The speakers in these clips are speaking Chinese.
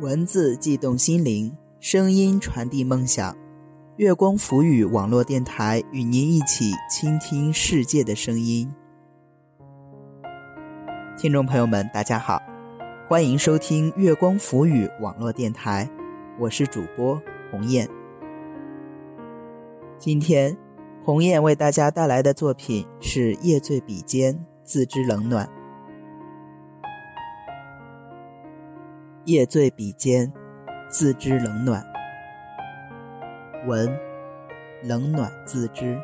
文字悸动心灵，声音传递梦想。月光浮语网络电台与您一起倾听世界的声音。听众朋友们，大家好，欢迎收听月光浮语网络电台，我是主播鸿雁。今天，鸿雁为大家带来的作品是《夜醉笔尖，自知冷暖》。夜醉笔尖，自知冷暖。文，冷暖自知。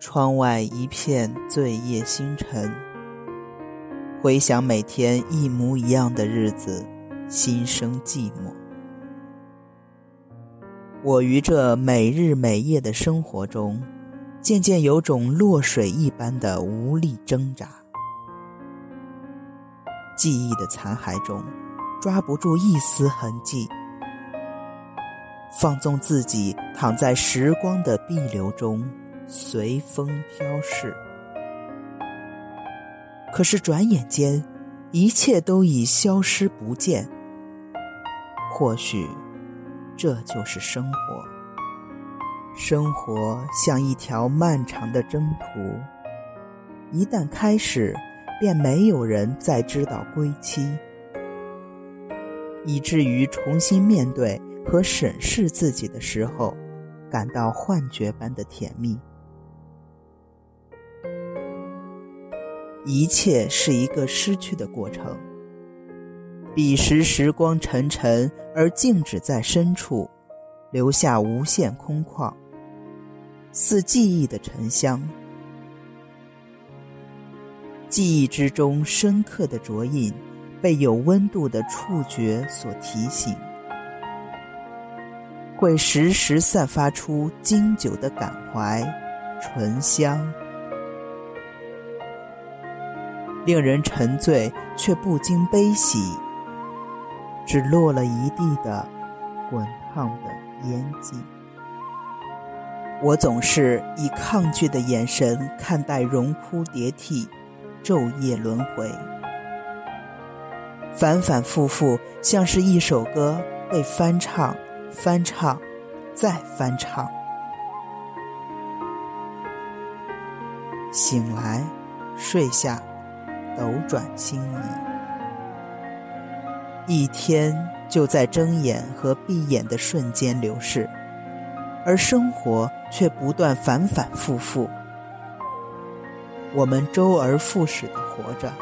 窗外一片醉夜星辰，回想每天一模一样的日子，心生寂寞。我于这每日每夜的生活中，渐渐有种落水一般的无力挣扎。记忆的残骸中，抓不住一丝痕迹，放纵自己躺在时光的碧流中，随风飘逝。可是转眼间，一切都已消失不见。或许，这就是生活。生活像一条漫长的征途，一旦开始。便没有人再知道归期，以至于重新面对和审视自己的时候，感到幻觉般的甜蜜。一切是一个失去的过程。彼时时光沉沉而静止在深处，留下无限空旷，似记忆的沉香。记忆之中深刻的着印，被有温度的触觉所提醒，会时时散发出经久的感怀、醇香，令人沉醉却不禁悲喜，只落了一地的滚烫的烟迹。我总是以抗拒的眼神看待荣枯叠替。昼夜轮回，反反复复，像是一首歌被翻唱、翻唱、再翻唱。醒来，睡下，斗转星移，一天就在睁眼和闭眼的瞬间流逝，而生活却不断反反复复。我们周而复始的活着，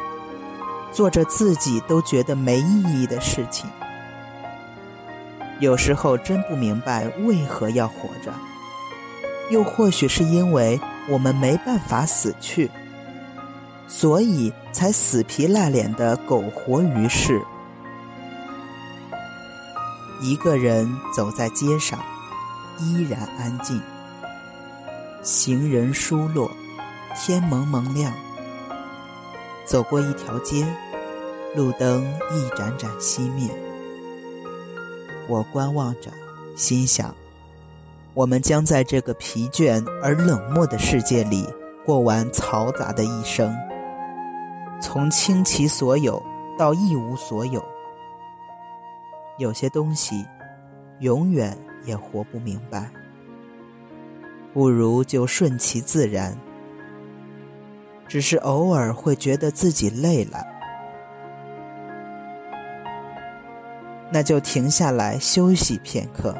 做着自己都觉得没意义的事情。有时候真不明白为何要活着，又或许是因为我们没办法死去，所以才死皮赖脸的苟活于世。一个人走在街上，依然安静，行人疏落。天蒙蒙亮，走过一条街，路灯一盏盏熄灭。我观望着，心想：我们将在这个疲倦而冷漠的世界里过完嘈杂的一生，从倾其所有到一无所有。有些东西，永远也活不明白，不如就顺其自然。只是偶尔会觉得自己累了，那就停下来休息片刻。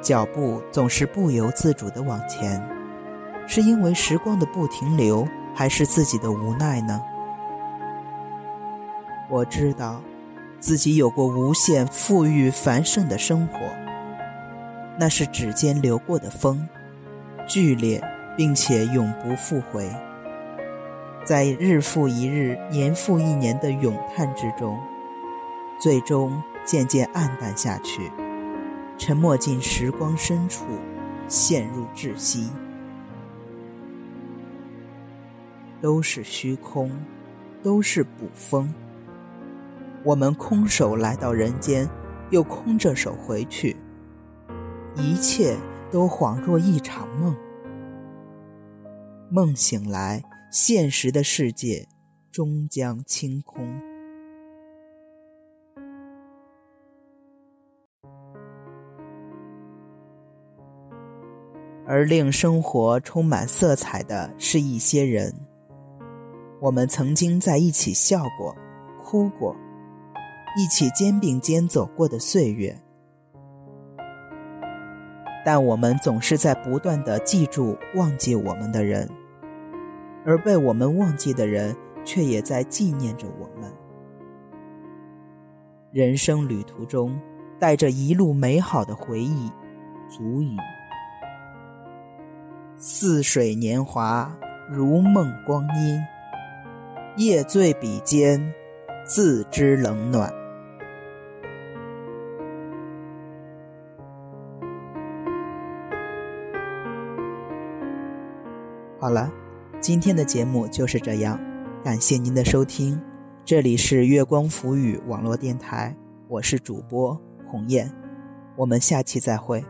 脚步总是不由自主的往前，是因为时光的不停留，还是自己的无奈呢？我知道，自己有过无限富裕繁盛的生活，那是指尖流过的风，剧烈。并且永不复回，在日复一日、年复一年的咏叹之中，最终渐渐暗淡下去，沉没进时光深处，陷入窒息。都是虚空，都是捕风。我们空手来到人间，又空着手回去，一切都恍若一场梦。梦醒来，现实的世界终将清空。而令生活充满色彩的是一些人，我们曾经在一起笑过、哭过，一起肩并肩走过的岁月。但我们总是在不断的记住忘记我们的人，而被我们忘记的人却也在纪念着我们。人生旅途中，带着一路美好的回忆，足矣。似水年华，如梦光阴。夜醉笔尖，自知冷暖。好了，今天的节目就是这样，感谢您的收听。这里是月光浮语网络电台，我是主播红雁，我们下期再会。